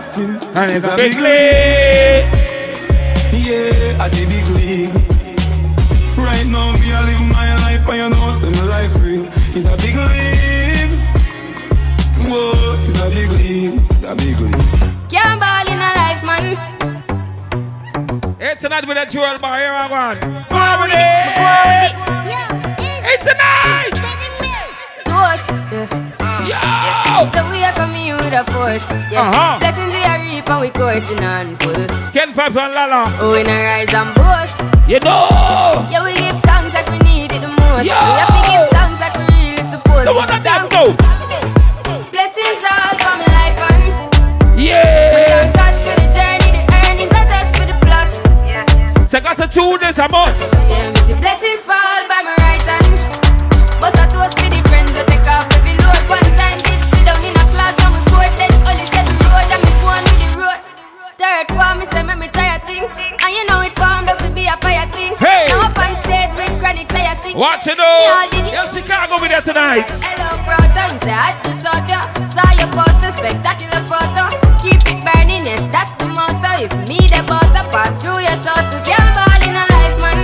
captain. And it's a big league. Yeah, at the big league. Right now, me I live my life, and you know, say my life real. It's a big league. Whoa, it's a big league. It's a big league. Can't ball in a life, man. Hey, tonight with a jewel bar, here I go. Go with it, go with it. Hey, tonight. Toast, yeah. Yo! So we are coming with a force, yeah. Uh-huh. Blessings we are reap and we coursing on full. Ken Vibes on Lala. Oh, we not rise and boast. You know. Yeah, we give thanks like we need it the most. Yeah. We have to give thanks like we really supposed The to. one that Thank- go. Blessings all for my life and we Yeah. thank God for the journey, the earnings, not just for the plus. Yeah, So got to tune this, I must. yeah, me see blessings fall by my right hand. But I toast for the you know it formed out to be a fire thing. Hey. Now up on stage with chronic say I sing. Watch it all though. did. Yeah, Chicago be there tonight. Hello, brother. You say I had to shot ya. Saw your poster, spectacular photo. Keep it burning, yes, that's the motto. If me the butter pass through your shot to can't ball in a life, man.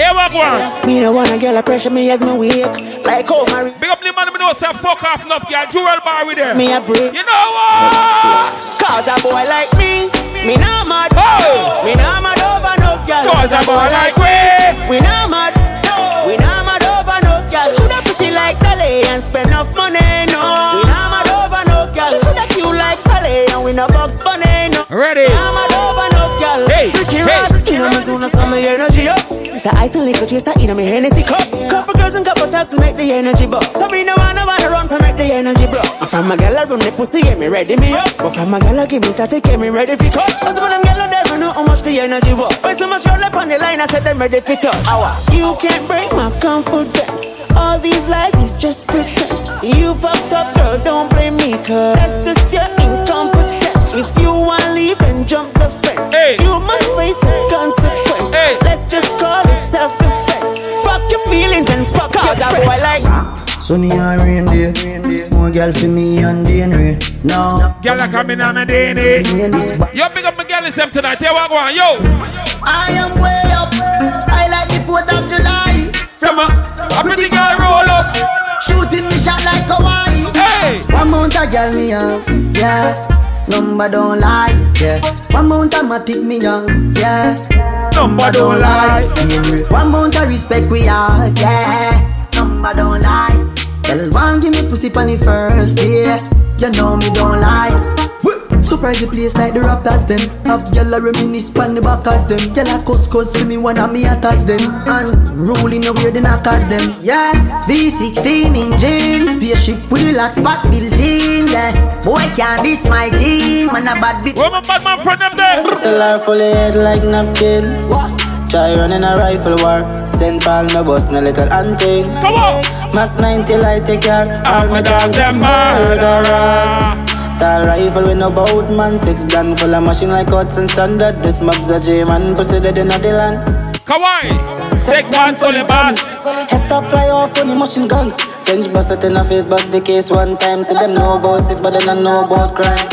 Here we go. Me no wanna get a pressure me as me wake. Like how my Big up the man, me know say fuck off enough, girl. Jewel bar with there. me a break. You know what? Cause a boy like me, me not mad. Oh. Me not mad over no girl. Cause a boy like we. We not mad. No. We not mad over no girl. Coulda pretty like Dolly and spend enough money. No. We not mad over no girl. Coulda cute like Dolly and we no box bunny. No. Ready? We not mad over no girl. Hey, Ricky hey. Ross, you know me soon as some energy up. A ice and liquor chaser in me Hennessy cup. Couple girls and couple taps to make the energy buck. Sabrina wanna wanna run for make the energy bro. I'm from a gal run the pussy get me ready me up. But from a gal give me static get me ready for cut. Cause when them gal never know how much the energy was. When so much roll up on the line I said them ready for cut. Hour. You can't break my confidence. All these lies is just pretense. You fucked up girl don't blame me cause that's just your incompetence. If you wanna leave then jump the fence. Hey. You must face the consequence. Hey. Let's just call it self-defense. Fuck your feelings and fuck your a boy like Sunny and rain day. More girl for me and DNA. No. Girl, I come in on me DNA. Me and Yo, big up my girl yourself tonight. Here we go. Yo. I am way up. I like the 4th of July. From a, a pretty girl roll up. Shooting me shot like Hawaii. Hey. One mount a girl me have, yeah. Number don't lie, yeah. One mount a matic me young, yeah. Number don't lie. One mount a respect we are, yeah. Number don't lie. Girl, one give me pussy on the first day. You know me don't lie. Surprise the place like the Raptors them. Have gyal a reminisce pon the backers them. Gyal a cuss cuss for me one of me attacks them. And rolling the weird the knockers them. Yeah, V16 in jeans, spaceship with relax back built in. Yeah, boy can't this my team. Man a bad bitch. Where my bad man friend them there? SLR full of head like napkin. Try running a rifle war. St. Paul no bus no little hunting. Come on. Mac 90 light take care. All my dogs them murderers. Tall rifle with no boat man. Six gun full of machine like Hudson standard. This mob's a J man. Pussy dead in the land. Kawaii. Six man fully boss. Head top fly off on the machine guns. French bust it in the face, bust the case one time. See them know about six, but they don't know about crime.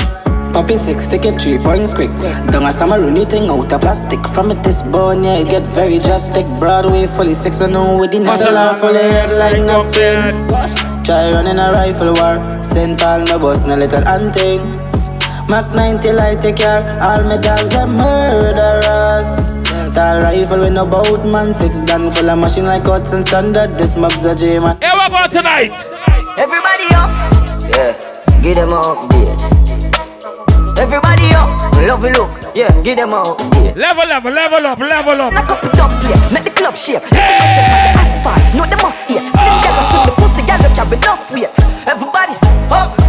Poppy six, take it three points quick. Don't a summer rooney thing out of plastic. From it this bone, yeah, it get very drastic. Broadway fully six, I know within the cellar fully head like napkin. Try running a rifle war. St. Paul no bus, no little hunting. Mac 90 light take care. All my dogs are murderers. Tall rifle with no boat man. Six gun full of machine like Hudson standard. This mob's a J man. Here we go tonight. Everybody up, yeah, give them a update. Everybody up, love you look, yeah, give them a update. Level up, level up, level up. Knock up it up, yeah, make the club shake. Let them check on the asphalt, know the must yeah. Slim girl swing the pussy, girl you carry enough weight. Everybody up, up,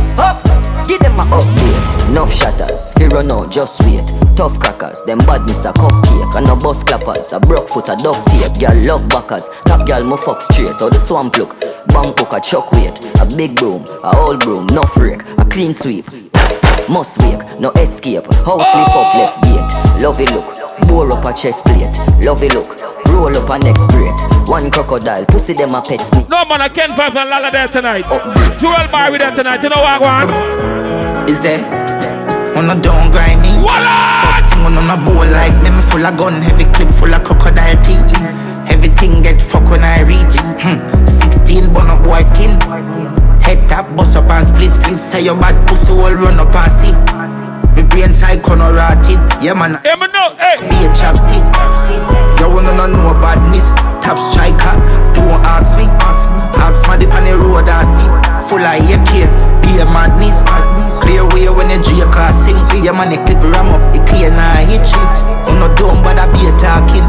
give them a update. Enough shatters, fear run out, just wait. Tough crackers, them badness a cupcake and no bus clappers. A broke foot a duct tape, girl love backers. Top girl mo fuck straight, or the swamp look. Bang hook a chuck weight, a big broom, a old broom, no freak, a clean sweep. Must wake, no escape. House lift up left gate. Lovey look, bore up a chest plate. Lovey look, roll up a next break. One crocodile, pussy them a pet snake. No man, I can't find and Lala there tonight. Oh, Jewel bar with there tonight. You know what I want? There? On a don't grind me. First thing on a bowl like me, me full of gun, heavy clip full of crocodile teeth. Everything get fuck when I reach. Hmm. 16 bun up boy skin. Head tap, bust up and split split. Say your bad pussy all run up and see. Me brain psycho no rotted. Yeah man. Yeah man no, hey. Be a chapstick. You wanna know badness. Top striker. Don't ask me. Ask my dip on the road I see. Full of AK. Be a madness. Clear way when the J car sing. See your man clip ram up. It clear now hit shit. I'm not dumb but I be a talking.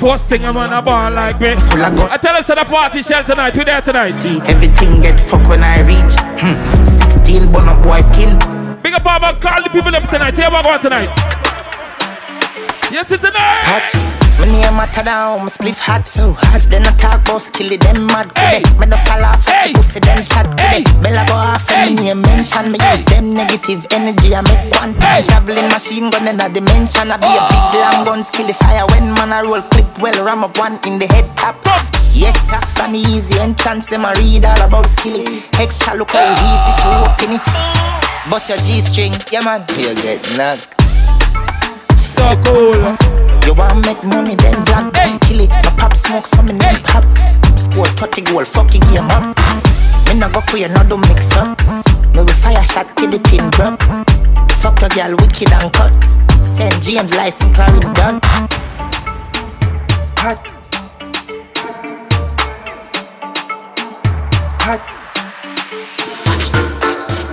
First thing I'm on a bar like me. Full of gun. I tell us at the party shell tonight. We there tonight. Everything get fuck when I reach. Hmm. 16 bun up boy skin. Big up Papa, call the people up tonight. Here we go tonight. Yes, it's tonight. Hot. My name matter down, my spliff hot so hot. Then I talk about skilly, them mad hey. Me do a laugh at hey. pussy, them chat hey. Bella go off and me name mention. Me use them negative energy, I make quantum. Hey. Traveling machine gun in a dimension. I be a big oh! long gun, skilly fire. When man I roll clip, well ram up one in the head top. Yes, sir, funny easy entrance, them I read all about skilly. Extra look how easy, so open it. Bust your G-string, yeah man. You get knocked. So cool. You want to make money, then vlog hey. kill it. My pop smoke, some in hey. pop. Score 30 goal, fuck your game up. Me no go queer, no do mix up. Me we fire shot till the pin drop. Fuck a girl, wicked and cut. Send G and license, Clarin done. Hot. Hot. Watch them,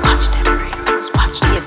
watch them, Ravens, watch them,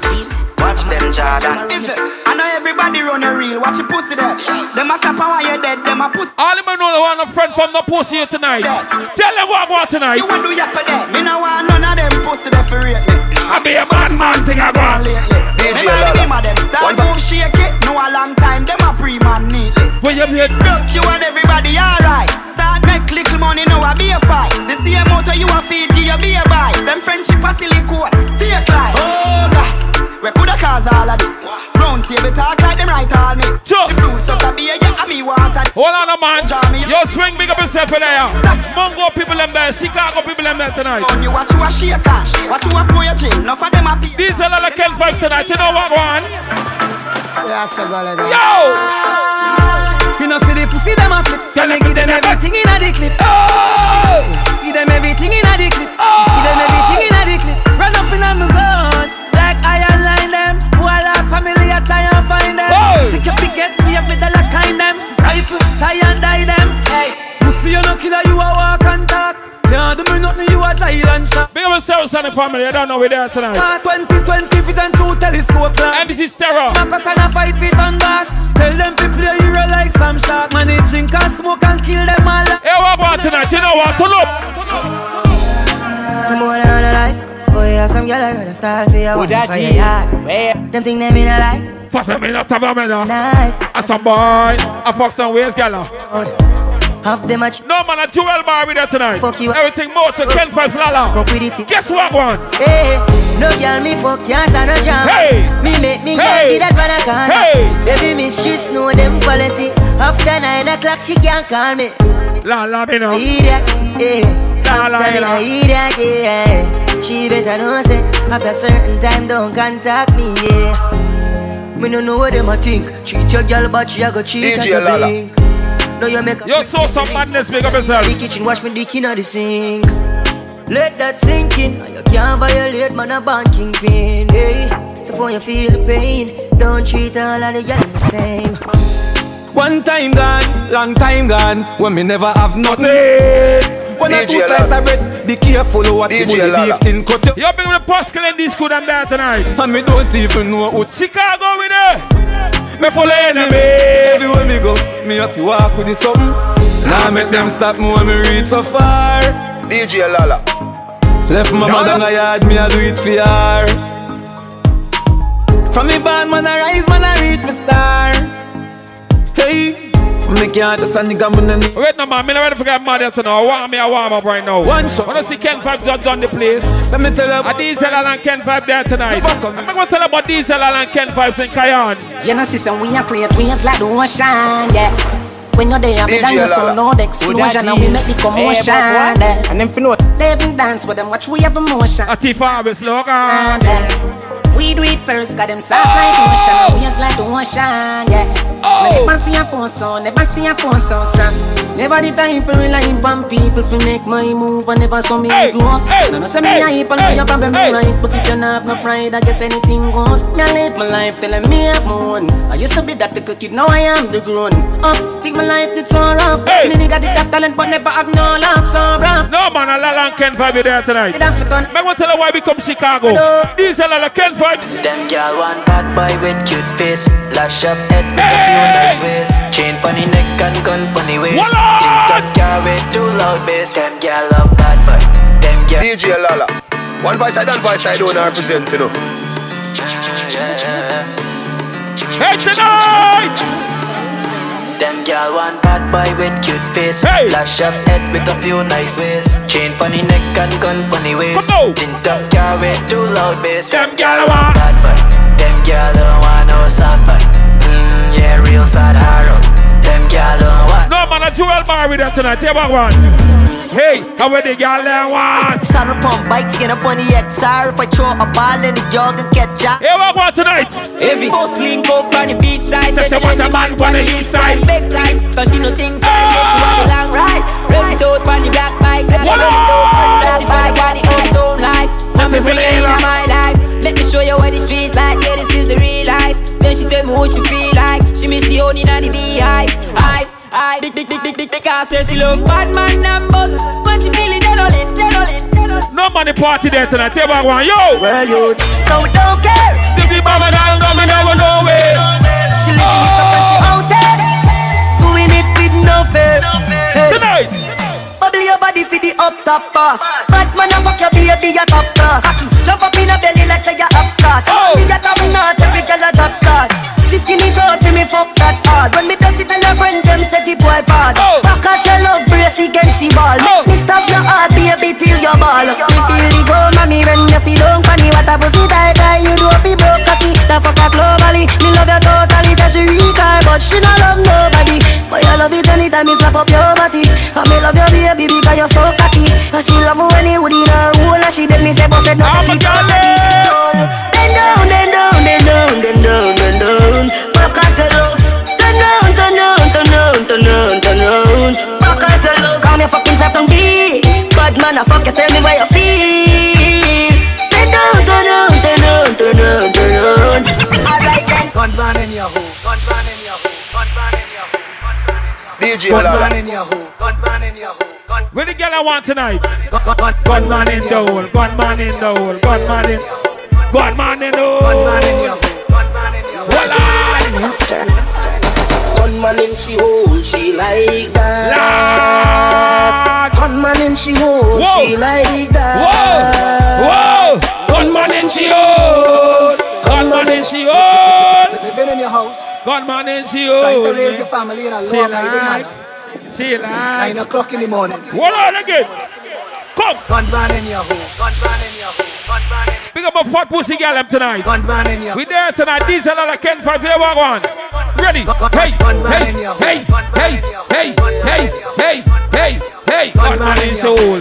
watch them, Jordan. Is it? Everybody run a reel, watch your pussy there. Them a clap while you're dead, them a pussy. All them know the one a friend from the pussy here tonight. Dead. Tell them what I want tonight. You want do yesterday. Me no want none of them pussy there for rate me. I be a bad man thing I want lately. DJ Lala. Me them start move shake it. No a long time, them a pre-man neatly. When you play Broke you and everybody alright. Start make little money, now I be a fight. The same motor you a feed, give you be a buy. Them friendship a silicone, fake life. Oh God. We coulda cause all of this. Round table talk like them right all me. Sure. The fruits just a be yeah, and me water. Hold on a man. Yo, swing big up yourself in there. Mongo people them there. Chicago people them there tonight. On you watch you a shaker. Watch you a pour your chin. Enough of them a be. These are all the Ken vibes tonight. You know what one? Yo. You know see the pussy them a flip. So me give them everything in a the clip. Oh. Give them everything in a the clip. Oh. Give them everything in a the clip. Run up in a me gun family, I try and find them. Hey. Take your pickets, see if me the lock kind them. Rifle, tie and die them. Hey, pussy, you no killer, you a walk and talk. Can't do me nothing, you a giant shot. Big up yourself, son family. I don't know where they are tonight. Past 2020 vision through telescope glass. And this is terror. Marcus and a fight with on gas. Tell them to play hero like some shark. Man, they drink and smoke and kill them all. Hey, what about tonight? You know what? Turn up. Some more than a life. Boy, have some girl I rather style for your one for your yard. Them think they mean a lie. Fuck them in a tavern, man. Nice. And some boy, I fuck some ways, girl. Uh. Half them much. No man, a 12 bar with that tonight. Fuck you. Everything more to Ken Vibes Lala. Fuck with it. Guess what one? Hey, no girl me fuck can't stand no jam. Hey, me make me hey. get that man a can. Hey, baby miss she know them policy. After nine o'clock she can't call me. La la me know. Idiot, yeah. La la me know. Idiot, yeah. She better know say after certain time don't contact me, yeah. Me no know what them a think. Treat your girl, but she a go cheat DJ as a blink. No, you make. You saw some madness, make up yourself. The kitchen, wash me dick inna the sink. Let that sink in. You can't violate man a banking pin, hey. So for you feel the pain, don't treat all of the girls the same. One time gone, long time gone, when me never have nothing. When I two slices of bread, be careful what you put the beef in cut you. You're big with the Pascal and this good and there tonight. And me don't even know what Chicago with it. Me full of enemy. Everywhere me go, me have to walk with the something. Now make them stop me when me reach so far. DJ Lala. Left my mother in the yard, me I do it for her. From me band, man I rise, man I reach my star. Hey. Me can't just a nigga money. Wait no man, me not ready to get mad yet now. I want me a warm up right now. One shot. Wanna see Ken Vibes just on the place? Let me tell you. A Diesel and Ken Vibes there tonight. I'm gonna tell you about Diesel and Ken Vibes in Cayenne. You know, see some we are create waves like the ocean, yeah. When you're there, me dance so no the explosion and we make the commotion. And them finna they even dance with them, watch we have emotion. A thief harvest, look We do it first, got them soft like oh! ocean, waves like the ocean, yeah. Oh. Never see a phone so, never see a phone so strong. Never the time for relying on people to make my move and never saw me hey, grow. Hey, no, no, say hey, me heap and hey, your problem hey. right, but if you not have no pride, I guess anything goes. Me I live my life telling me I'm moon. I used to be that little kid, now I am the grown up. Think my life did so rough. Hey. Me nigga did that talent, but never have no luck, so rough. No man, a of Ken Vibe there tonight. Me want to tell you why we come Chicago. These are a lot of Ken Vibes. Them girl one bad boy with cute face, lash up head with a few nice ways. Chain pony neck and gun pony waist. Think that car with too loud bass. Them girl love bad boy. Them girl. DJ Lala. One voice side and voice side don't represent you know. Hey tonight. Them girl one bad boy with cute face. Hey. Lash up head with a few nice ways. Chain pony neck and gun pony waist Tint up car with too loud bass. Them girl want bad boy. Them girl don't want no soft boy. Mm, Yeah real sad hard Them girl don't want. No man a jewel bar with that tonight. Take back one. Hey, how are the girl them want? Saddle pump bike, get up on the XR If I throw a ball in the jog and catch up Hey, what want tonight? Every boss link up on the beach side. Say she want a man on the east side. Back side, cause she no think I get she want a long ride Rev it out on the black bike. What up? Say she for the body uptown life Nothing bring it in my life. Let me show you what the street like. Yeah, this is the real life Then she tell me what she feel like She miss the honey and the beehive Hive I big big big big big because say she love bad man numbers. When she feel it, dead on it, dead on it, dead on it. No money party there tonight. Tell me one, yo. Well, you so we don't care. If you mama down, come and never know it. She living oh. it up and she out there, doing it with no fear. Hey. Tonight. Bubble your body for the up top boss. Bad man, I fuck your baby, your top class. Jump up in a belly like say you upstart. Oh. You got top friend them say the boy bad oh. Back at your love brace against the ball. Oh. Me stop your heart baby till your ball. Me feel the go mommy when you see don't funny What a pussy tight tight you do fi broke cocky The fuck her globally. Me love you totally say she weak but she not love nobody. But I love it anytime you slap up your body. And me love your baby because you're so cocky. And she love when you would in her hole And she beg me say boss it not to the Bad man, I fuck you, tell me why you feel Bend down, turn round, turn round, turn round, turn round Alright then Gun man in your hole, gun man in your hole, gun man in your hole, gun man in your hole DJ Gun man in your hole, gun man in your hole where the girl I want tonight? Gunman in the hole, gunman in the hole, gunman in, gunman in the hole. Gunman in your hole, gunman in your hole. Voila! Monster. Gunman in she hole, she like that. Gunman in she hole, she like that. Whoa! Whoa! Gunman in she hole. Gunman in she hole. Living in your house. Gunman in she hole. Trying to raise your family in a law abiding manner. She like Nine o'clock in the morning. Hold on again. Come. Gun man in your hole. Gun man in your hole. Gun man in. Big up a fat pussy girl them tonight. Gun in your. We there tonight. These are like Ken for the one. Ready? Hey, hey, hey, hey, hey, hey, hey, hey, hey. Gun man in soul.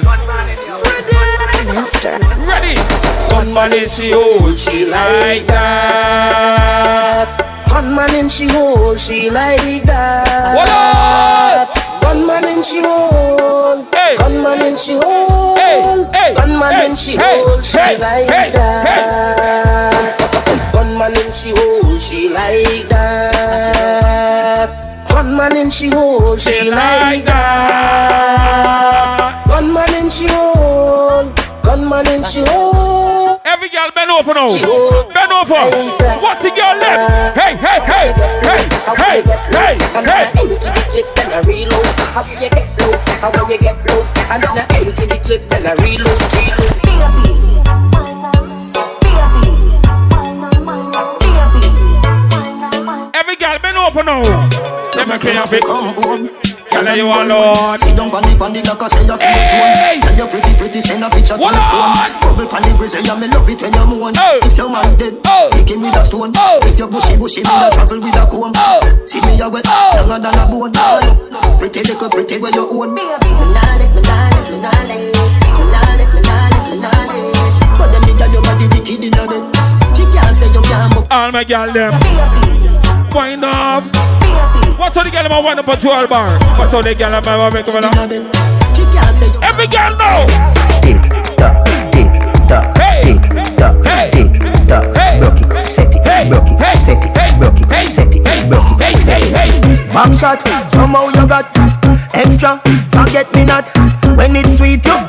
Monster. Ready? Gunman in she hole, she like that. Gunman in she hole, she like that. What up? Gunman in she hole, Hey. gunman in she hole, Hey, hey, gunman hey, in she hey, hole, she hey, like hey, that. Gunman in she hole, she like that. Gunman in she hole, she like that. Gunman in she hole, gunman in she hole. Every girl bend over now. Bend over. What's the girl left? Hey, hey, hey, hey, hey, hey, hey. Empty the clip and I reload. How see you get low? How will you get low? And then I empty the clip and I reload, reload. Every girl bend over now. Let me clean up it. Tell her you alone. Sit down on the on the like I say you feel Hey. drone. Tell you pretty pretty send a picture to Hold the phone. Bubble pan the grizzly and me love it when you moan. Oh. If your man dead, Oh. kick him with a stone. Oh. If you bushy bushy, me Oh. a travel with a comb. Oh. See me a wet, Oh. longer than a bone. Oh. Pretty little pretty where you own. But them nigga your body wicked in a bed. She can't say you can't book. All my gal them. Wind up. What's all the a wind up a 12 bar? What's all the gal them a make them a She can't say you Every gal know. Tick tock, tick tock, tick tock, tick tock. Broke it, set it, Hey. broke it, set it, Hey. broke it, set it, Hey. broke it, set it. Hey. Back shot, somehow you got extra. Forget me not when it's sweet. You,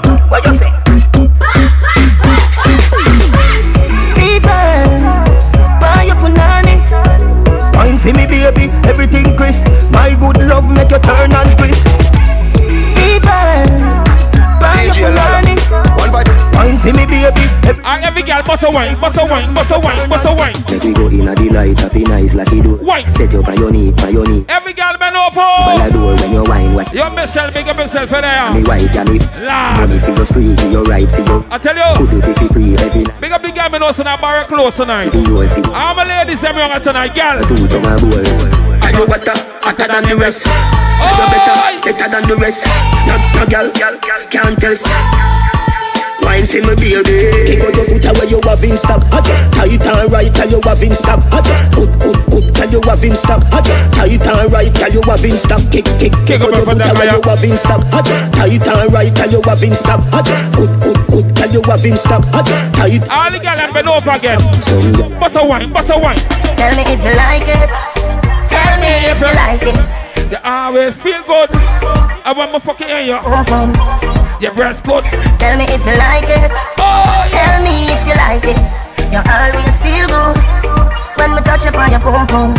baby. Every And every gal bust a wine, bust a wine, bust a wine, bust a wine. Make we go in a delight, happy nice like you do. Wine. Set you up on your knee, on. Every gal bend While over. I do when you wine, watch Yo, Michelle, big up yourself eh, for me there. wife, ya me. Lord. Money for your spree, for your right, for your I tell you, Could do it for free every night. big up the gal me know so now bar close tonight. Do you if you All my ladies them young tonight, gal. do it on my boy. Are you hotter, hotter than the rest? Are you Oi. better, better than the rest? No, no girl, can't test. Wine for me baby Kick out your foot away you have in stock I just tight and right tell you have in stock I just good good good tell you have in stock I just tight and right tell you have in stock Kick kick kick up out your foot down, away you have in stock I just tight and right tell you have in stock I just good good good tell you have in stock I just tight All the gal them bend over again. Some Bust a wine, bust a wine. Tell me if you like it. Tell me if you like it. You always feel good. I want my fucking hear you. Your breast good. Tell me if you like it. Oh. Tell me if you like it. You always feel good when we touch upon your boom boom.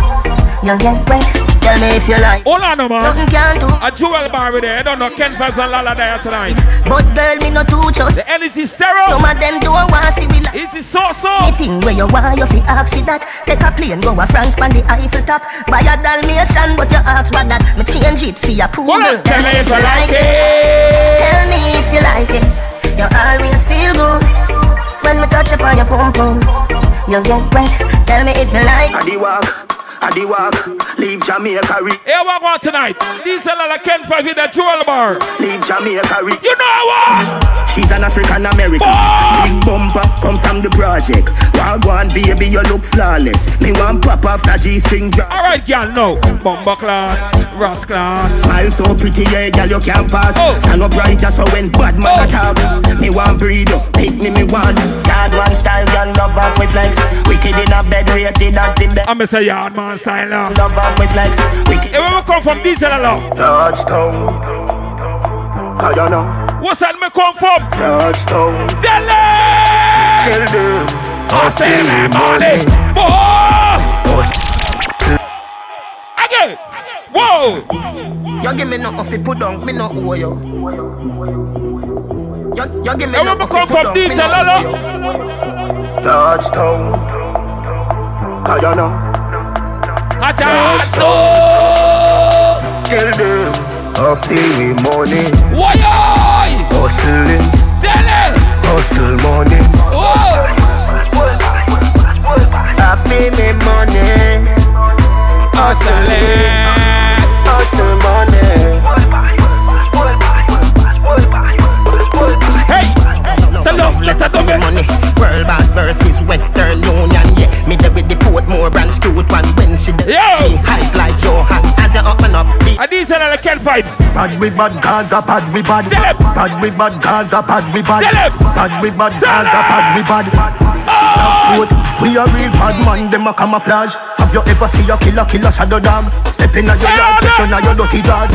You'll get wet. Tell me if you like. Hold on, no, man. Nothing can do. A jewel bar with there. I don't know. Ken Vibes and Lala there tonight. But girl, me no too trust. The energy stereo. Some of them don't want see we like. Easy so so. Anything where you want, you fi ask for that. Take a plane, go a France, pan the Eiffel top. Buy a Dalmatian, but you ask what that. Me change it for your poodle. Hold. Tell me if you like it. Tell me if you like it. You always feel good when we touch upon your pum pum. You get wet. Tell me if you like. I the walk, I the walk Leave Jamaica, re- Here we go tonight. These are Lala Ken Vibes with the jewel bar. leave Jamaica re- You know what? She's an African American. Fuck! Big bumper comes from the project. Wagwan baby, you look flawless. Me want pop after G string drop. All right, gal. No. Bomba clan, Ross clan. Smile so pretty, yeah, girl, you can't pass. Oh. Stand up right, so when bad man Oh. attack, me want breed you, pick me, me want. Yard one style, girl, love off with flex. Wicked in a bed, rated as the best. I'm a say yard man style now. Love off with flex. Wicked. Hey, where we come from? Diesel along. Touchdown. I don't know. What's that me come from? Touchdown. Delhi! Tell them. I say me money. Boy! Again! Whoa! You give me nothing fi put down, me no owe you. You, you give me Hey, where we come put from? down, me Diesel no owe you. Touchdown. I don't know. I just Tell them. I feel me money. Why? Hustling. Delhi! Hustle money. Whoa! I feel me money. Hustling! The Ken Vibes. Bad we bad Gaza, bad we bad. Bad we bad Gaza, bad we bad. Bad we bad Gaza, bad we bad. Oh! We a real bad man, them a camouflage. Have you ever see a killer, killer shadow dog? Step in your yard, order. catch you in your dirty jaws.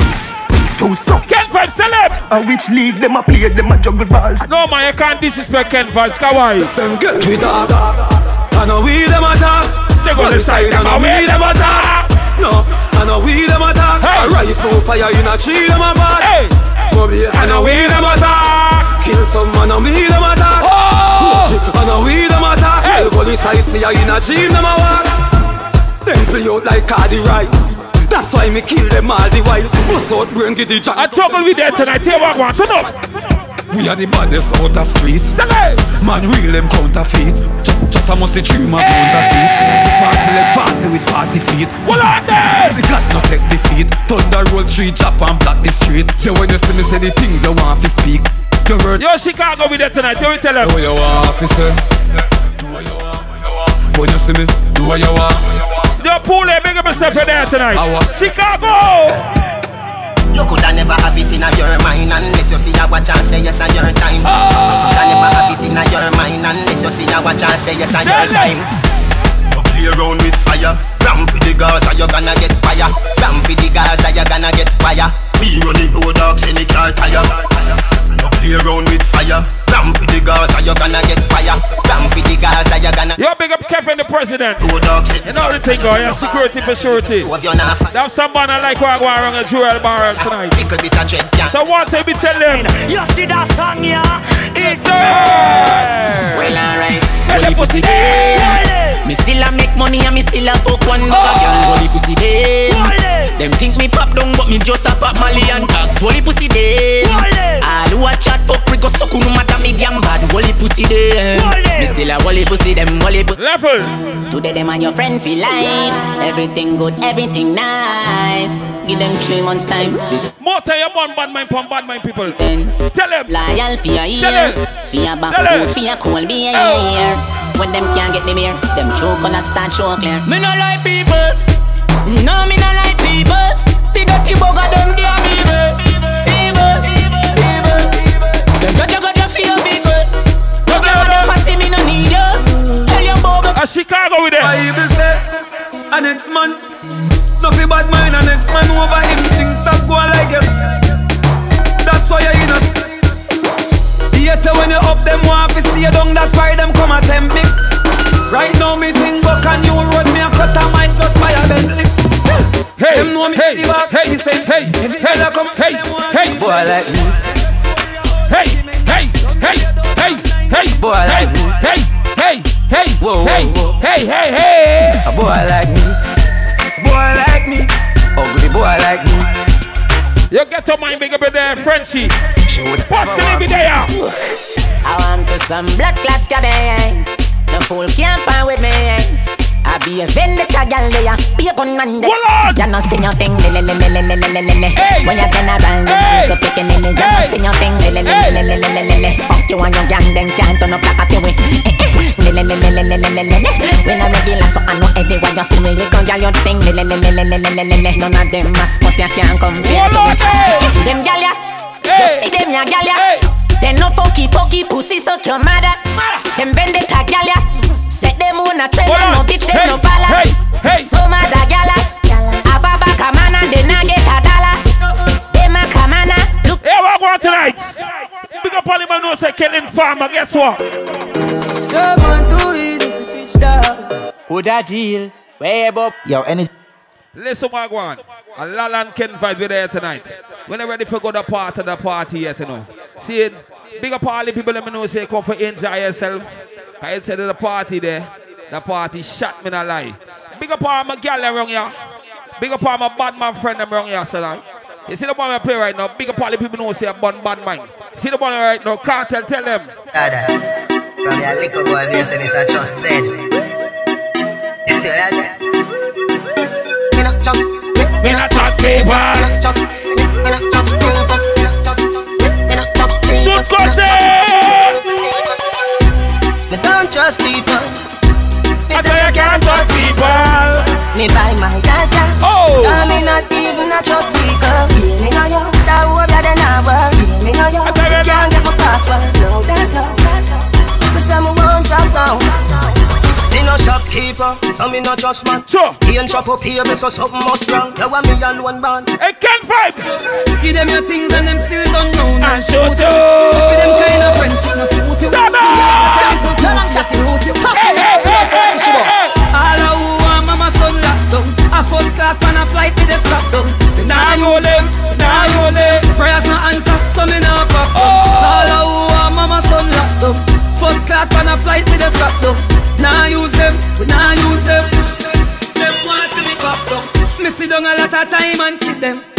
Too stuck. Ken Vibes, celeb! A which league them a play, them a juggle balls. No man, you can't disrespect Ken Vibes. Kawaii. Them get we talk. I know we them attack. They go decide them I know away we them them attack. No, I know we them attack. Hey. A rifle fire in a tree them a bad. Hey! Bobby, I know we them attack. Kill some man and we them attack. Oh! Watch it, I know we them attack. Hey. Police I see ya in a dream them a walk. Them play out like Cardi right. That's why me kill them all the while. Bust out brain, get the jam. I trouble with that tonight. Here, walk one. Shut up. We are the baddest out of street. Man, real them counterfeit. Ch- Chatter must see three man mount a teeth. Forty leg forty with forty feet. There. The God no take defeat. Thunder roll tree, chop and block the street. Yeah, when you see me say the things you want to speak. The word. Yo, Chicago with that tonight. Here we tell them. Do what you want, officer. Do what you want. When you see me, do what you want. Yo, Poole, big up yourself for there tonight. Chicago. You coulda never have it in your mind unless you see a watch and say yes on your time. You coulda never have it in your mind unless you see a watch and say yes on your time. You play around with fire, ramp with the Gaza, you gonna get fire. Ramp with the Gaza, you gonna get fire. We run the road dogs in the car tire. You play around with fire, ramp with the Gaza, you gonna get fire. Ramp with the Gaza, you gonna. Yo, big up Kevin, the president. Road dogs You know the thing, go. Yeah, security for surety. That's somebody like what go around a Jewel Barrel tonight. So one time we tell them. You see that song, yeah? It Well, alright. Holy pussy day. Me still a make money and me still a fuck one bag oh. girl. Holy pussy day. Oh, them think me pop down, but me just a pop Molly and tax. Holy pussy day. Oh, All who a chat fuck we go suck no matter me damn bad. Holy pussy day. Me still a holy pussy them holy pussy. Level. Today them and your friend feel life. Everything good, everything nice. Give them three months time. This More time you born bad mind pon bad mind people. Then Tell them. Loyal for your Tell ear, them. for your back Tell them. school, for your cool beer. Oh. When them can't get the beer, them true color start show clear. Me no like people, no me no like people. The dirty bugger them they are evil, evil, evil. Them judge got you for your people. No care what them fancy me no need you. Tell your bubble. A Chicago with them. Bible say, a next man, no fi bad mind, a next man over him, things stop going like this. That's why you're in Yet when you up them want to see you down, that's why them come and tempt me. Right now me think buck a new road, me a cut a mine just by a Bentley. Hey, them know me hey, the boss, hey, say, hey, hey, fella come, hey, want hey. boy like me. Hey, hey, hey, hey, hey, Boy hey, like me. hey, hey, hey, Whoa, whoa, hey, whoa. hey, hey, hey. A boy like me, boy like me, ugly boy like me. You get to mind big up in there, Frenchie. Gonna be there? I want to some blood clots cabin. No fool can't find with me. I be a vendetta gal there, be a gun man there. You know sing your thing, le le le le le le. When you turn around, you go picking in it. You know sing your thing, le le le le le. Fuck you and your gang, then can't turn up like a when I regular, so I know everyone just see me, you gon' your thing. None of them must, but you can't compare to me. Them gyal ya, you see them ya gyal ya. They no funky funky pussy, so your mother. Them vendetta gyal ya, set them on a train, no bitch, them no bala. So mad mother gyal ya, Ababa Kamana, they not get a dollar. Them a Kamana, look. Hey, what going tonight? Big up all the man who say killing farmer. Guess what? Someone too easy to switch dog. Who that deal? Web up. Yo, any. Listen, Wagwan. A Lalan Ken fight with there tonight. When they ready for go the part of the party yet, you know. See it? Big up all the people let me know say come for enjoy yourself. I said to the party there. The party shot me not lie. Big up all my gal around here. Big up all my bad man friend them around here, so like. You see the one I play right now? Big up all the people know say a bad bad man. See the one right now? Cartel, tell them. Dada, from your little boy, me say this a trust dead. Me not trust, me not trust people. Me not trust, me not trust people. Me not trust, me not trust people. Me don't trust people. Me say I can't trust people. Me buy my data. Oh. Now me not even a trust people. Yeah, me know you. That hope that they not work. Yeah, me know you. Can't get my password. No, that no. Me say me won't drop down. Me no shopkeeper, no me no trust man. Sure. He ain't shop up here, so something must wrong. You want me alone band? Hey, Ken Vibes. Give them your things and them still don't know. No And shoot you. Give them kind of friendship, no suit you. Dada. No long just root you. Hey, hey, hey, hey, hey, hey. All A first class man a flight with a strap down. Me Nah you them, nah you them. Prayers no answer, so me nah pop down. Oh. All of who want mama son locked down. First class man a flight with a strap down. Nah use them, we nah use them. Them want to see me pop down. Me sit down a lot of time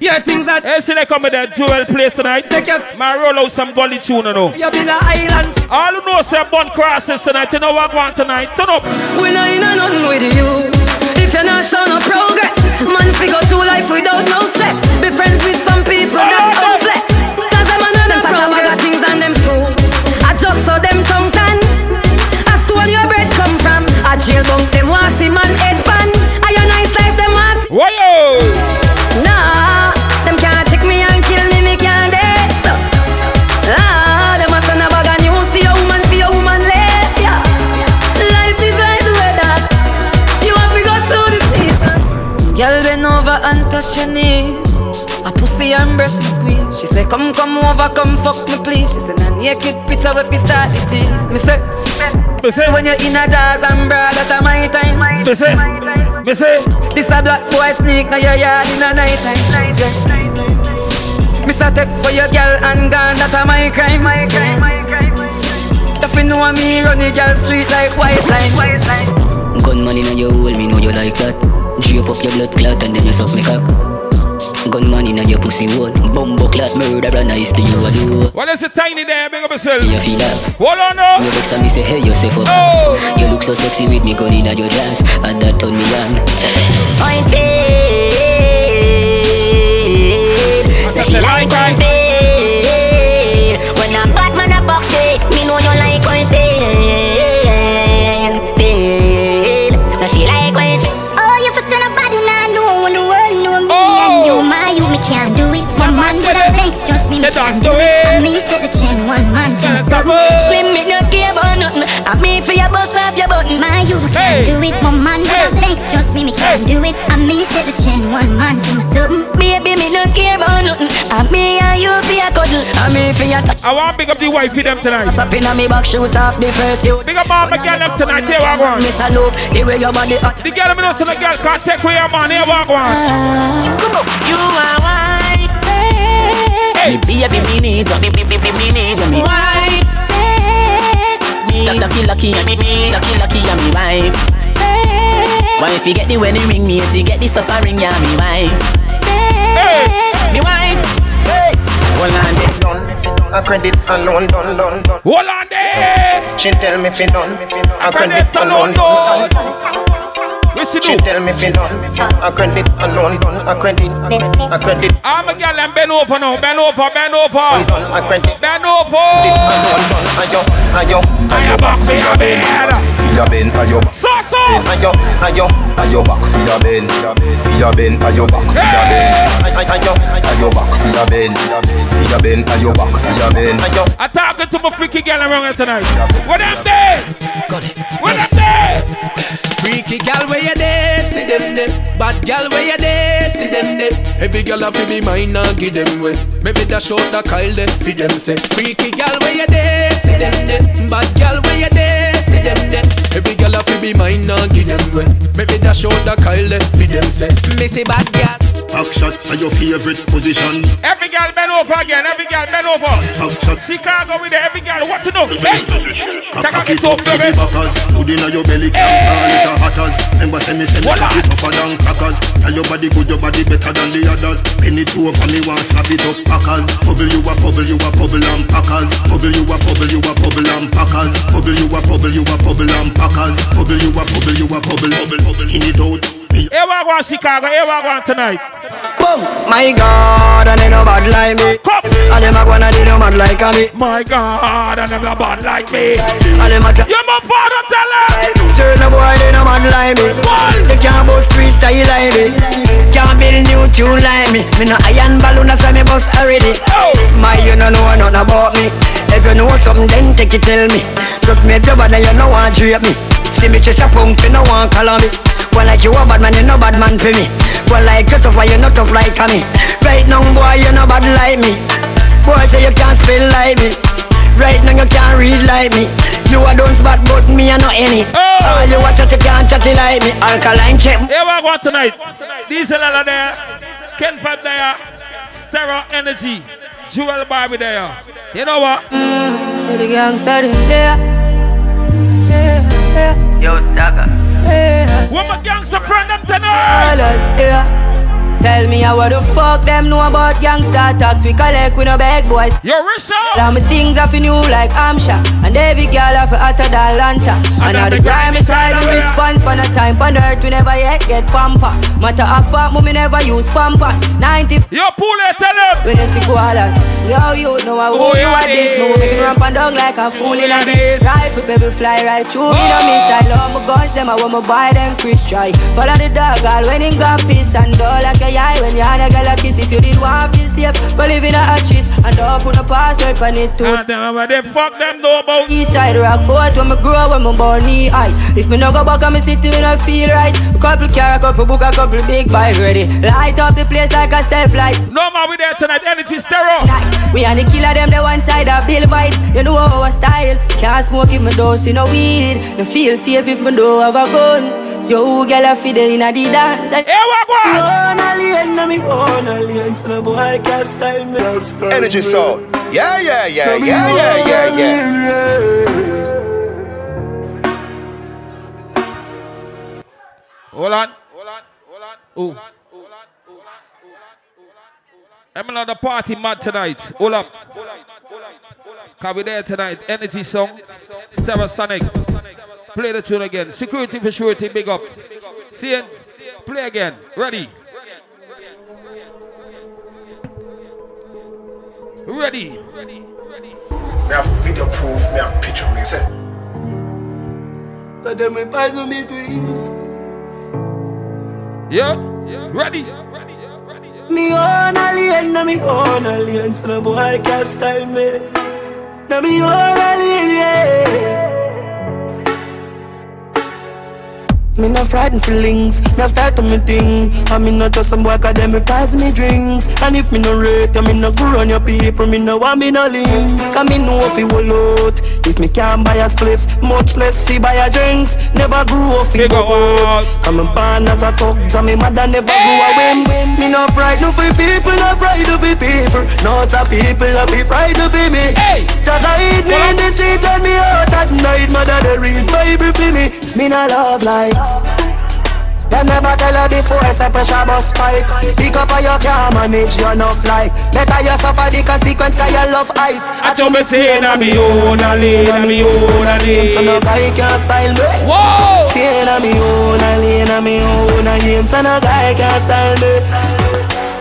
hear things that. Hey, see they come with that jewel place tonight. Take your. Man, roll out some gully tune, you know. You be the island. All who know say bun crosses tonight. You know what I want tonight. Turn up. We not in a nothing with you. If you're not showing no progress, man, fi go through life without no stress. Be friends with some people that's so blessed. Cause them and them talk about the things and them screw. I just saw them tongue tan. I stole your bread come from. I jail bunk them want see man head pan. I your nice life them want see. Why touch your knees. A pussy and breast me squeeze. She say, come, come over, come fuck me please. She say, nah, naked picture if we start the tease. Me say, me say, when you're in a jazz and bra, that a my time. Me say, me say, this a black boy sneak now your yard in a night time. Yes. Me say, take for your girl and gone, that a my crime. My crime. My crime. If you know me, run the girl street like white line. White line. Gun money in your hole, me know you like that. Drape up your blood clot and then you suck me cock. Gun money in your pussy hole. Bumbo clot murderer nice to you alone. What is it tiny there? Big up yourself. You feel that? Hold on now. You vex and me say, hey, yourself up. Oh. You look so sexy with me gun in your dress. And that turn me on. Point it. Say she like point it. When I'm bad man a box it, me know you like point me set the chain, one man to something. Slim me no care about nothing. I me for your bust off your button. My you can't do it. One man with a vex, trust me, me can't do it. And me set the chain, one man to something. Baby, me no care about nothing. I me and you for your cuddle. I me for your touch. I want big up the wife for them tonight. Stop in me back, shoot off the first you. Big up all my girl them tonight. Here I want. Miss a look, the way your body hot. The girl me know so the girl can't take away your man. Here I want. You are white. Hey. Me baby, me need you. Me, me, me, me, me need you. Me white. Me lucky, lucky, and me, me lucky, lucky, and me wife. Wife, you get the wedding ring, me you get the suffering, yeah, me wife. Me wife. Hey. Hold on, they done. A credit alone, done, done, done. Hold on there. She tell me fi done. A credit alone, done, done. She tell me fi done. A credit alone, done. A credit, a credit. I'm a girl and bend over now. Bend over, bend over. Done, a credit. Bend over. Alone, done. Ayo, ayo, ayo back for your bed. For your bend, ayo back. So so. Ayo, ayo, ayo back for your bend. For your bend, ayo back for your bend. Ayo, ayo back for your bend. For your bend, ayo back for your bend. Ayo. I'm talking to my freaky girl around here tonight. What them there? Got it. What them there? Freaky gal where you there, see them there. Bad gal where you there, see them there. Every gal a fi be mine and give them way. Maybe dash out the Kyle there, fi them say. Freaky gal where you there, see them there. Bad gal where you there, see them there. Every gal a fi be mine and give them way. Maybe dash out the Kyle there, fi them say. Me say bad gal. Back shot are your favorite position. Every girl bend over again. Every girl bend over. Back shot. Chicago with it. Every girl. What to know? Hey. Check out this up up, to the baby. backers. Put inna your belly, can't call it a hatters. Remember say me say me cock it tougher than crackers. Tell your body good, your body better than the others. Penny it over me, want slap it up packers. Bubble you a bubble, you a bubble and packers. Bubble you a bubble, you a bubble and packers. Bubble you a bubble, you a bubble and packers. Bubble you a bubble, you a bubble, bubble. Skin it out. We go, Chicago. Here we go tonight. Boom. My God, and they no bad like me. Come. And them a go and they no mad like me. My God, and them a bad like me. And them a You my father tell her. Turn the boy, they no mad like me. They can't bust freestyle like me. Can't build new tune like me. Me no iron balloon, that's why me bust already. Oh. My, you no know nothing about me. If you know something, then take it tell me. Just me the bad, and you no want drape me. See me chase a punk, you no want color me. Well like you a bad man, you no bad man for me. Well like you tough, why you not tough like me. Right now, boy, you no bad like me. Boy say you can't spell like me. Right now you can't read like me. You a don't spot, but me a no any. Oh. All you watch out, you can't chat like me. Alkaline check. Here we go tonight. Diesel Ella there. Ken Fab there. Stereo Energy. Jewel Barbie there. You know what? Mm, to the gangster, yeah. Yo, Stagger. What my gangster friend them tonight? Yeah. Tell me how the fuck them know about gangsta talks. We collect with no big boys. Yo, Risha. All my things are for new like Amsha. And every girl have hotter than Lanta. And now the grimy side we response for no time on earth. We never yet get pamper. Matter of fact, mommy never use pampers. 90. Yo, pull it, tell him. When you see koalas. Yo, you know I Oh, you yeah, are this. this. Me making ramp and down like a fool in a yeah, this. Rifle baby fly right through. Me no miss. Ah. I love my guns. Them I want my buy them Chris try. Follow the dog. All when him got piss and all like eye when you had a girl a kiss. If you did want feel safe, go live in a hatches and don't put a password on it too. Ah, damn, but they fuck them know about. East side rock fort when me grow when me born knee high. If me no go back and me city me no feel right. A couple car, a couple book, a couple big bike ready. Light up the place like a self light. No man, we there tonight. Energy stereo. Nice. We and the killer them the one side of Bill vibes. You know our style. Can't smoke if me don't see no weed. No feel safe if me don't have a gun. Yo, girl, I feel in a the dance. Hey, what, what? own alien, na me own alien, so no boy can style me. Energy sound. Yeah, yeah, yeah, yeah, yeah, yeah, yeah. Hold on. Hold on. Hold on. Ooh. I'm another party mad tonight. Hold up. Cause we there tonight. Energy song. Sonic. Play the tune again. Security for surety. Big up. See it? Play again. Ready. Ready. Me have video proof, me have picture me. Say. So them me poison me dreams. Yeah. Ready. Me own alien, na me own alien, so no boy can style me. Na me own alien, yeah. Me no frightened feelings, no start to me thing. I me no trust some boy cause them me pass me drinks. And if me no rate, I me no go on your people, me no want me no links. Cause me know if it will out. If me can't buy a spliff, much less see buy a drinks. Never grew up in go out. Cause me born as a thug, so me mother never grew a whim. Me no frightened for people, no frightened for people. No some people a be frightened for me. Just I eat me in the street and me out at night. Mother they read Bible for me. Me no love likes. Them never tell her before, say pressure bus pipe. Pick up how you can manage your enough like Better you suffer the consequence cause you love hype. I told me say na me own a lane, na me own a lane. So no guy can style me. Whoa! Stay na me own a lane, na me own a game So no guy can style me.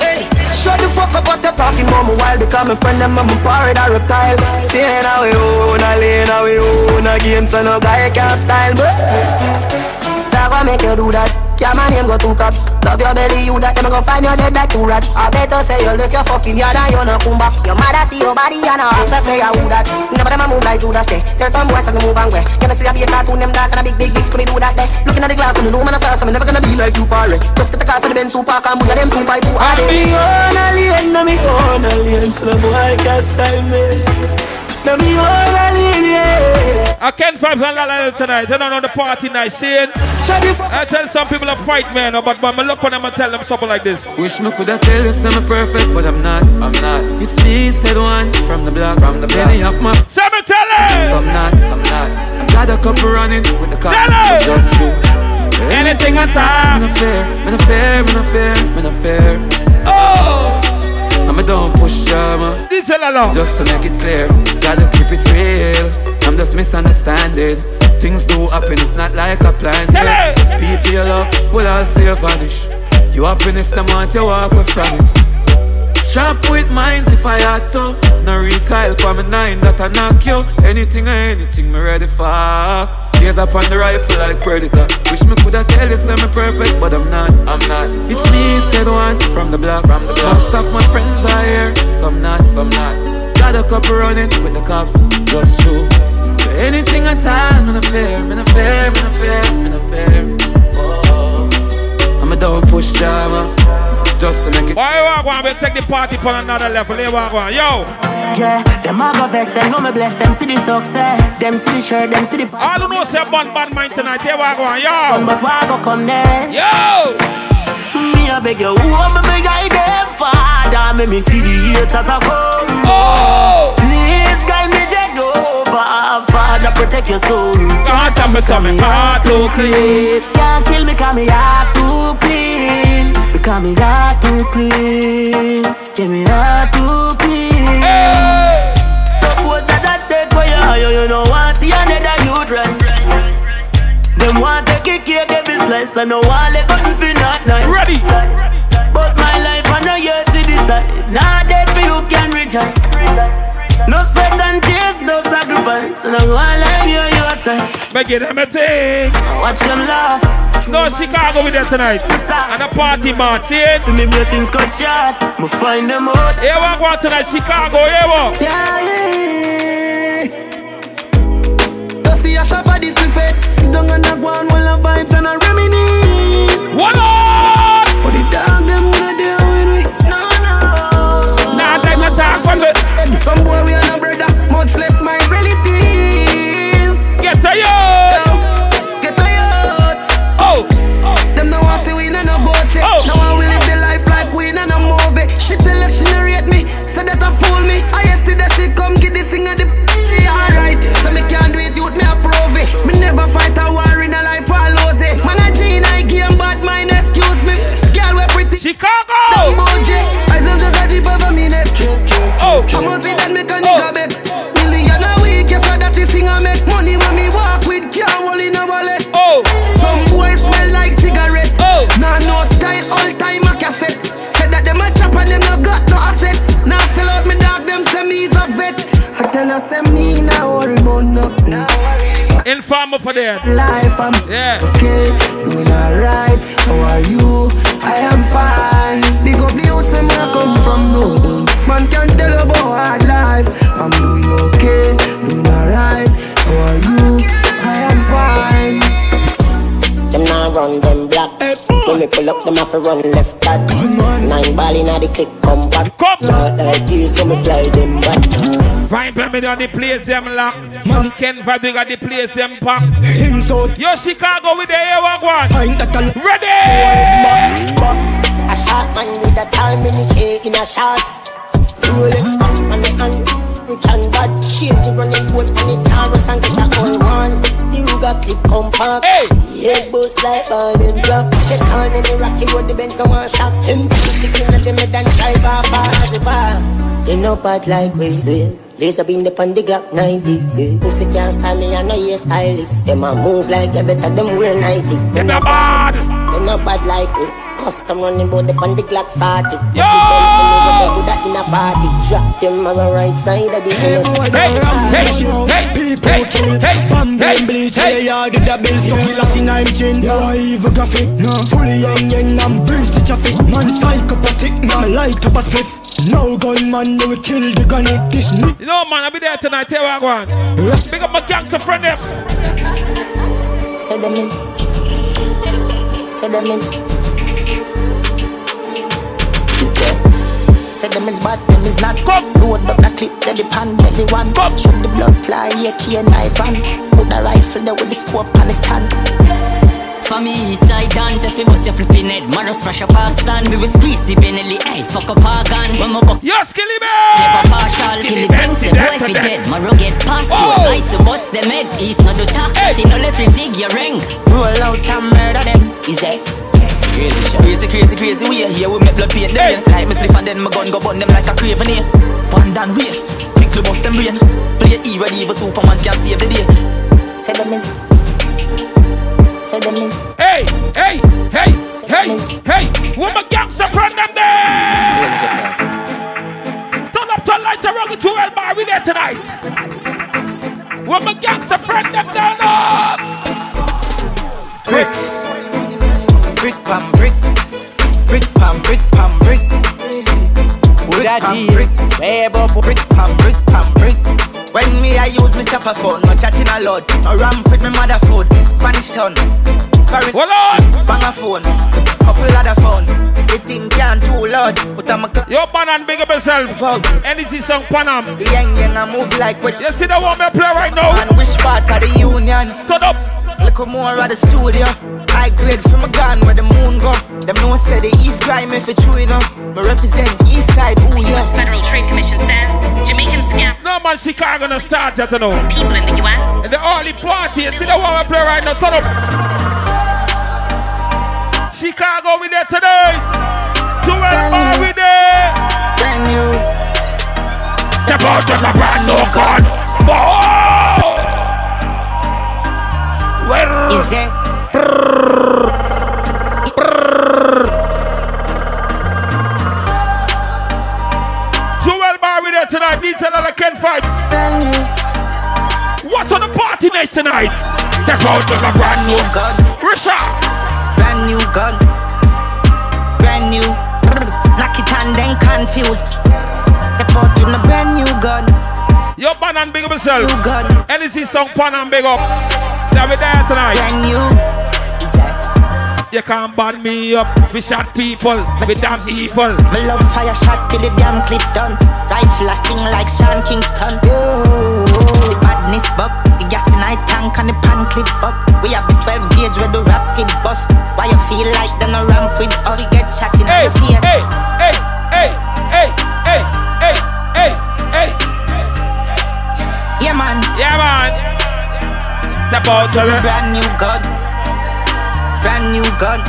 Hey, Shut the fuck up what you talking about me while my friend them I'm a pirate or reptile. Stay na we own a lane, we own a game So no guy can style me Gonna make you do that. Yeah, my name go two cops. Love your belly, you that Them go find your dead like two rats. I better say you left your fucking yard and you no come back Your mother see your body and her ass I say I who that. Never them a move like Judas say There's some boys that can move and way You see a be a cartoon them dark and a big big big Scooby do that there Looking at the glass and you know man a star So me never gonna be like you party Just get the car for the Benz super car Move them super too hard Me own alien, no me own alien So the boy can't style me No me own alien, yeah I can't find some lot tonight. I don't know the party night. See it? I tell some people to fight, man, but but I look on them and tell them something like this. Wish me coulda tell you I'm perfect, but I'm not. I'm not. It's me, said one from the block, from the block. Many of my Some tell it. Some not, some not. I got a couple running with the cops. Tell it. Just you. Anything at time. Me no fair, me no fair, me no fair, me no fair. Oh. I'ma don't push drama. Just to make it clear, gotta keep it real. I'm just misunderstanding. Things do happen, it's not like I planned it. People you love will all see you vanish. You happiness the month you walk away from it. Sharp with minds if I had to. No recoil for me nine that I knock you. Anything or anything me ready for. Gaze up on the rifle like predator. Wish me coulda tell you me perfect, but I'm not. I'm not. It's me said one from the block. From the block. Most of my friends are here. Some not, some not. Got a couple running with the cops. Just true. But anything I time, me no fair, me no fair, me no fair, me no fair. Oh. I'ma don't push drama. Just to make it. Why you walk on? We'll take the party on another level. They walk on. Yo. Yeah, them a go vex, them know me bless, them see the success, them see the shirt, them see the. I don't know say bad bad mind tonight. They walk on. Yo. Come, but why go come there? Yo. Me a beg you, who am me guide them father? Make me see the haters a come. Oh. Please guide me Jehovah, Father protect your soul. Can't stop me coming heart too clean. Can't kill me 'cause me heart too clean. Because me heart too clean Yeah, me heart too clean Suppose that I take for you You know want see another youth rise Them want take a cake every slice I know let go if you not nice. Ready. But my life I know yours to decide Not dead for you can rejoice no sweat and tears, no sacrifice. And I'm gonna let you yourself. Make it everything. Watch them laugh. No Chicago with us tonight. And a party man, see it? Me blessings got shot. Me find them out. Here we go tonight, Chicago. Here we Yeah, yeah. Don't see a shot for this fed. Sit down and a go on while the vibes and a reminisce. What on? But the dog them wanna deal with me. No, no. Nah, take the talk from it. Some boy we are For that. Life I'm yeah. Ryan Permit the place them lock. Ken Fabry got the place them pack. Yo Chicago with the air one. Ready? A shot man with a time in the cake in a shots. Rolex watch on the hand. Rich and bad, change the running boat on the Taurus and get a whole one. The Ruger clip compact. Hey. Head boost like ball and drop. Get on in the rocky road, the Benz go on shot. Him click click in the mid and drive off as the bar. They no bad like we swear. Laser beam the on the Glock 90 yeah. Pussy can't stand me, I know you stylist Them a move like you better them wear 90 Them not bad Them not bad like we Custom running bout the on the Glock 40 Yo! Them good at in a party Drop them on the right side of the Hey, boy, Hey, hey, hey, people hey, kill. hey, Bam, hey, bam, bleach, hey. hey, yard, the bills, so kill us in I'm chin. Yeah, evil graphic, no. Fully young, young, and breeze the traffic. Man, psychopathic, no, light up a spliff. No gunman, they will kill the gunny. This ni- You know man, I'll be there tonight. Here we go. Big up my gangster friend them. Say them is Say them is Say them is bad, them is not Come. Load up the clip, they the pan belly one Come. Shoot the blood clot, yeah, key and knife and Put the rifle there with the scope on the stand For me, east side dance, if you bust your flipping head, Maro splash a park stand, we will squeeze the Benelli, hey, fuck up our gun, when my buck Yo, Skilly Man. never partial, kill the Ben, say boy if he dead, Maro get passport, Oh. I so bust them head, east no do talk, Hey. shit, no left his zig, your ring. Roll out and murder them, is it? Crazy shot. Crazy, crazy, crazy way. Here we make blood paint the rain. Like me spliff and then my gun go burn them like a craven here. One down way. Quickly bust them brain. Play E ready even Superman can save the day. Say them is Say them is Hey, hey, hey, hey, hey. Where my gangster friend them there? Turn up, turn light, around the Joel bar. We there tonight. Where my gangster friend them down up? Bricks. Brick pam brick. Brick pam brick pam brick. Brick pam brick. Brick pam brick pam brick. When me I use me chopper phone, no chatting a lot. No ramp with me mother food. Spanish town. Foreign Hold on. bang a phone. Couple other phone. The thing can't too loud. But I'm a cl- Yo, Panan, big up yourself. NEC song Panam. The young young I move like what You see the one me play right now? And which part of the union? Turn up. Look more at the studio. I grade from a gun where the moon go. Them no say the East crime if it's true enough. Me represent East Side, ooh yeah. U.S. Federal Trade Commission says Jamaican scam No man, Chicago gonna start yet, you know. people in the U.S. And the early party, you see the one we play right now? Turn up. Chicago, we there today. 12 bar, we there. Brand new. Step out just a brand new gun. Where? Is it? Joel bar, we there tonight. Needs another Ken Vibes. What's on the party next tonight? Step out just a brand new gun. Richard. Brand new gun. Brand new. Knock it and then confused. Step out with a brand new gun. Yo, pan and big up yourself. NEC song pan and big up. Shall we there tonight? Brand new. You can't ban me up. We shot people. We damn evil. My love fire shot till the damn clip done. Rifle I sing like Sean Kingston. The badness buck, the gas in I tank and the pan clip up. We have the 12 gauge where the rapid bus. Why you feel like them a ramp with us? We get shot in Hey, the face. hey, hey, Step out to the brand new gun. Brand new gun.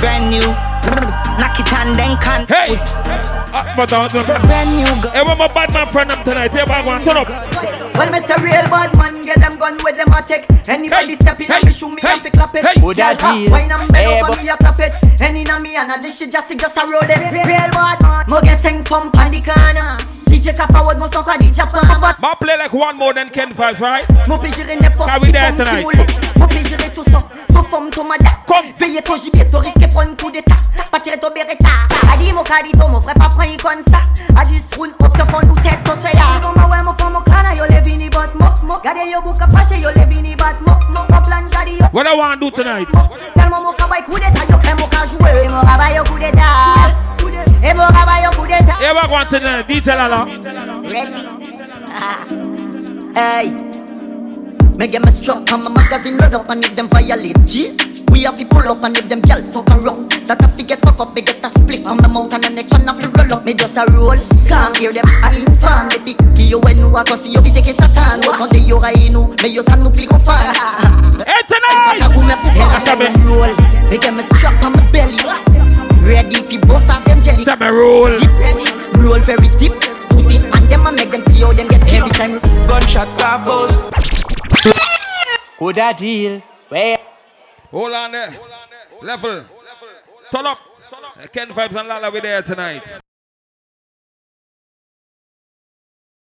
Brand new. Knock it and then can. Hey! Uh, but uh, uh, Brand new gun. Hey, where my bad man friend them tonight? Hey, bad one, turn up. Well, me say real bad man, get them gun with them a take. Anybody step in and me shoot me and fi clap it. hey. Girl, that ha, deal? Wine and bend Hey, over but- me a clap it. Any na me and a this shit just just a roll it. Real bad man, mo get sing from pan the corner. DJ tap forward, mo son ka DJ pan. Ma play like one more than Ken Vibes, right? Mon peut gérer n'importe Can we qui dance forme qui tonight? moule. Mon peut gérer tout ça, ton forme, ton madame. Veillez ton gibier, ton risque prendre un coup d'état. Pas tirer ton beretta. Adi mon cadito, mon frère pas prendre comme ça. A juste roule up, se fond nous tête, ton soya. Mon ma ouais, mon fond, mon crâne, yo le vini bot mo mo. Gade yo bouka fâché, yo le vini bat mo mo. Mon plan jadi yo. What I want to do tonight? Tellement mon cabay coup d'état, yo crée mon cas jouer. Et mon rabat yo coup d'état. Et mon rabat yo coup d'état. Hey, what I want tonight? DJ Lala. Hey, me get me struck on my magazine load up and if them violate G. We have to pull up and if them gyal fuck around. That I forget fuck up, they get a split from the mouth and the next one have to roll up. Me just a roll, can't hear them a infant. They pick you when you walk, cause you be taking satan. What on the yora inu, me yo san nou pli kon fan. Hey tonight! Me me roll. Me get me struck on my belly. Ready fi bust off them jelly. Say me roll. Deep ready, roll very deep. Put it on them and make them see how them get every time. Gunshot car buzz. Could that deal? Where? Hold on there. Level. Turn up. Ken Vibes and Lala, we there tonight.